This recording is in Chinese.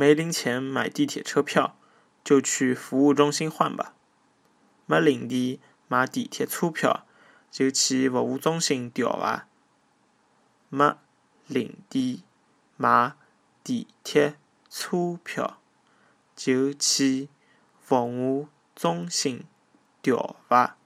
没零钱买地铁车票就去服务中心换吧。没零钱买地铁车票就去服务中心调吧没零钱买地铁车票就去服务中心调吧